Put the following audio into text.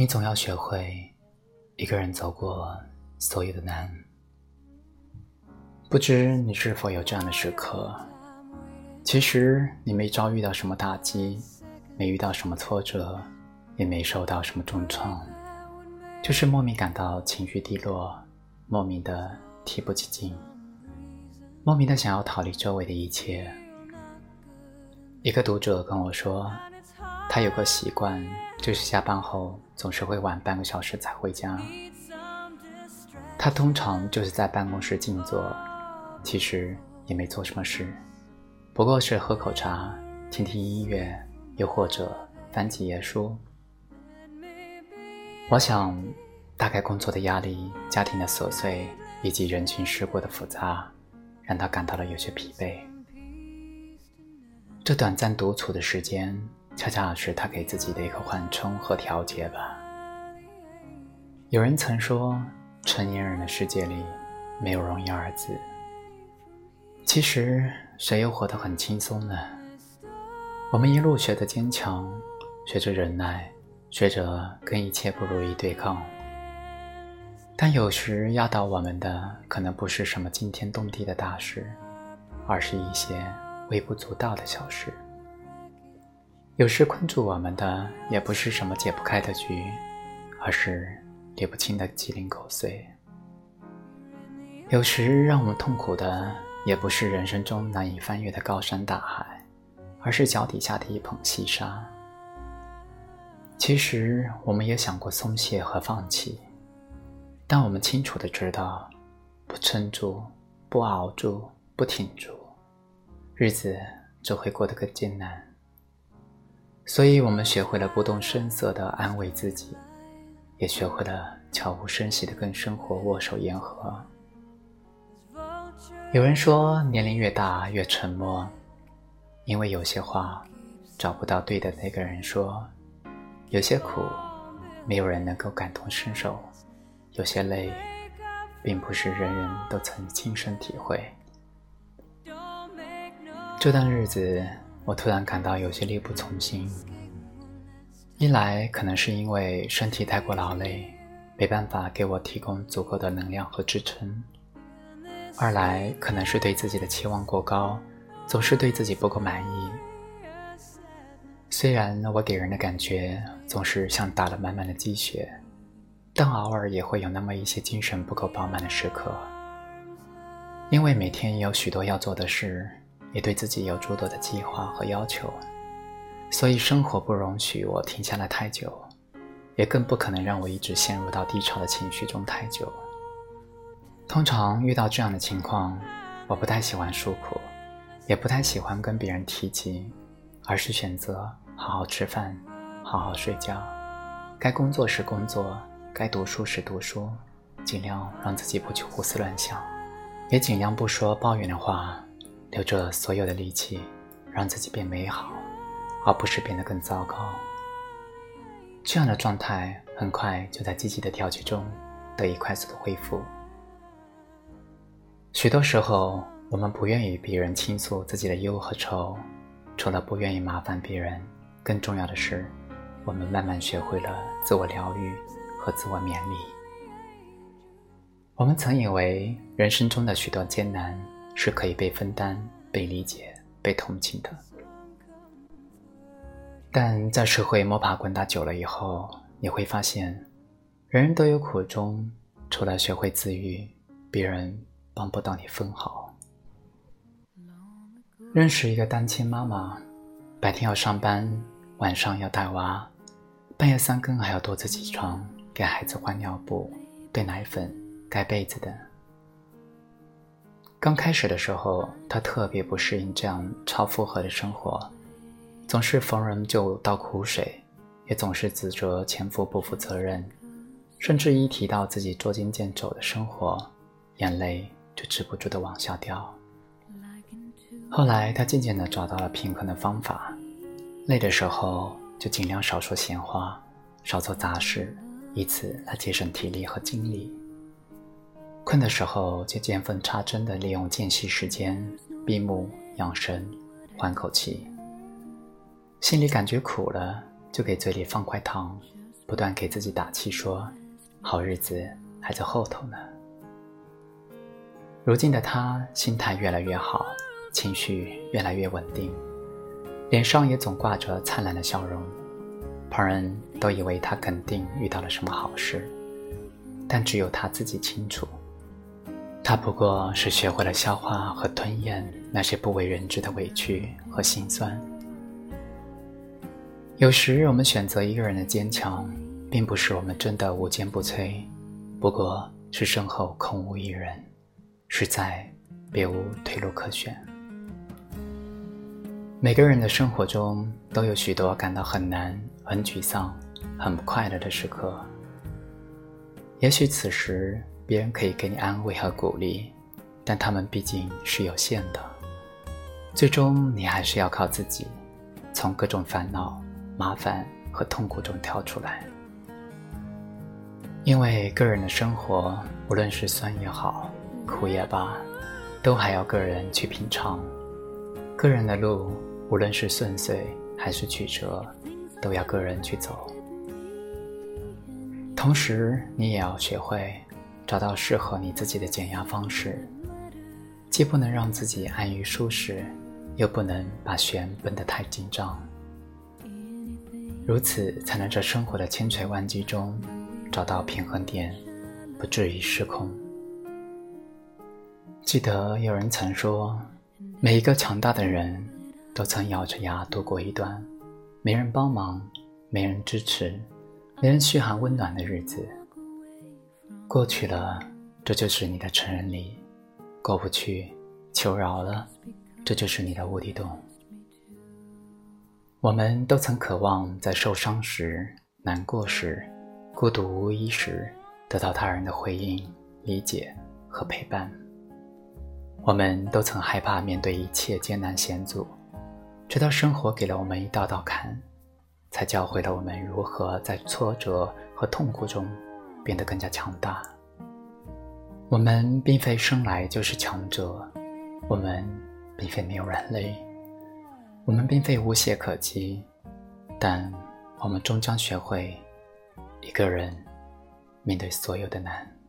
你总要学会一个人走过所有的难。不知你是否有这样的时刻？其实你没遭遇到什么打击，没遇到什么挫折，也没受到什么重创，就是莫名感到情绪低落，莫名的提不起劲，莫名的想要逃离周围的一切。一个读者跟我说，他有个习惯，就是下班后总是会晚半个小时才回家。他通常就是在办公室静坐，其实也没做什么事。不过是喝口茶、听听音乐，又或者翻几页书。我想，大概工作的压力、家庭的琐碎以及人情世故的复杂，让他感到了有些疲惫。这短暂独处的时间，恰恰是他给自己的一个缓冲和调节吧。有人曾说，成年人的世界里，没有容易二字。其实，谁又活得很轻松呢？我们一路学着坚强，学着忍耐，学着跟一切不如意对抗。但有时压倒我们的，可能不是什么惊天动地的大事，而是一些微不足道的小事。有时困住我们的，也不是什么解不开的局，而是理不清的鸡零狗碎。有时让我们痛苦的。也不是人生中难以翻越的高山大海，而是脚底下的一捧细沙。其实，我们也想过松懈和放弃，但我们清楚的知道，不撑住、不熬住、不挺住，日子只会过得更艰难。所以，我们学会了不动声色的安慰自己，也学会了悄无声息的跟生活握手言和。有人说，年龄越大越沉默，因为有些话找不到对的那个人说；有些苦，没有人能够感同身受；有些累，并不是人人都曾亲身体会。这段日子，我突然感到有些力不从心。一来，可能是因为身体太过劳累，没办法给我提供足够的能量和支撑。二来可能是对自己的期望过高，总是对自己不够满意。虽然我给人的感觉总是像打了满满的鸡血，但偶尔也会有那么一些精神不够饱满的时刻。因为每天有许多要做的事，也对自己有诸多的计划和要求，所以生活不容许我停下来太久，也更不可能让我一直陷入到低潮的情绪中太久。通常遇到这样的情况，我不太喜欢诉苦，也不太喜欢跟别人提及，而是选择好好吃饭，好好睡觉，该工作时工作，该读书时读书，尽量让自己不去胡思乱想，也尽量不说抱怨的话，留着所有的力气，让自己变美好，而不是变得更糟糕。这样的状态很快就在积极的调节中得以快速的恢复。许多时候，我们不愿与别人倾诉自己的忧和愁，除了不愿意麻烦别人，更重要的是，我们慢慢学会了自我疗愈和自我勉励。我们曾以为人生中的许多艰难是可以被分担、被理解、被同情的，但在社会摸爬滚打久了以后，你会发现，人人都有苦衷，除了学会自愈，别人。帮不到你分毫。认识一个单亲妈妈，白天要上班，晚上要带娃，半夜三更还要独自起床给孩子换尿布、兑奶粉、盖被子等。刚开始的时候，他特别不适应这样超负荷的生活，总是逢人就倒苦水，也总是指责前夫不负责任，甚至一提到自己捉襟见肘的生活，眼泪。就止不住的往下掉。后来，他渐渐的找到了平衡的方法，累的时候就尽量少说闲话，少做杂事，以此来节省体力和精力。困的时候就见缝插针的利用间隙时间闭目养神，缓口气。心里感觉苦了，就给嘴里放块糖，不断给自己打气，说：“好日子还在后头呢。”如今的他心态越来越好，情绪越来越稳定，脸上也总挂着灿烂的笑容。旁人都以为他肯定遇到了什么好事，但只有他自己清楚，他不过是学会了消化和吞咽那些不为人知的委屈和心酸。有时我们选择一个人的坚强，并不是我们真的无坚不摧，不过是身后空无一人，实在别无退路可选。每个人的生活中都有许多感到很难。很沮丧、很不快乐的时刻，也许此时别人可以给你安慰和鼓励，但他们毕竟是有限的。最终，你还是要靠自己，从各种烦恼、麻烦和痛苦中跳出来。因为个人的生活，无论是酸也好、苦也罢，都还要个人去品尝。个人的路，无论是顺遂还是曲折。都要个人去走，同时你也要学会找到适合你自己的减压方式，既不能让自己安于舒适，又不能把弦绷得太紧张，如此才能在生活的千锤万击中找到平衡点，不至于失控。记得有人曾说，每一个强大的人都曾咬着牙度过一段。没人帮忙，没人支持，没人嘘寒问暖的日子，过去了，这就是你的成人礼；过不去，求饶了，这就是你的无底洞。我们都曾渴望在受伤时、难过时、孤独无依时，得到他人的回应、理解和陪伴。我们都曾害怕面对一切艰难险阻。直到生活给了我们一道道坎，才教会了我们如何在挫折和痛苦中变得更加强大。我们并非生来就是强者，我们并非没有软肋，我们并非无懈可击，但我们终将学会一个人面对所有的难。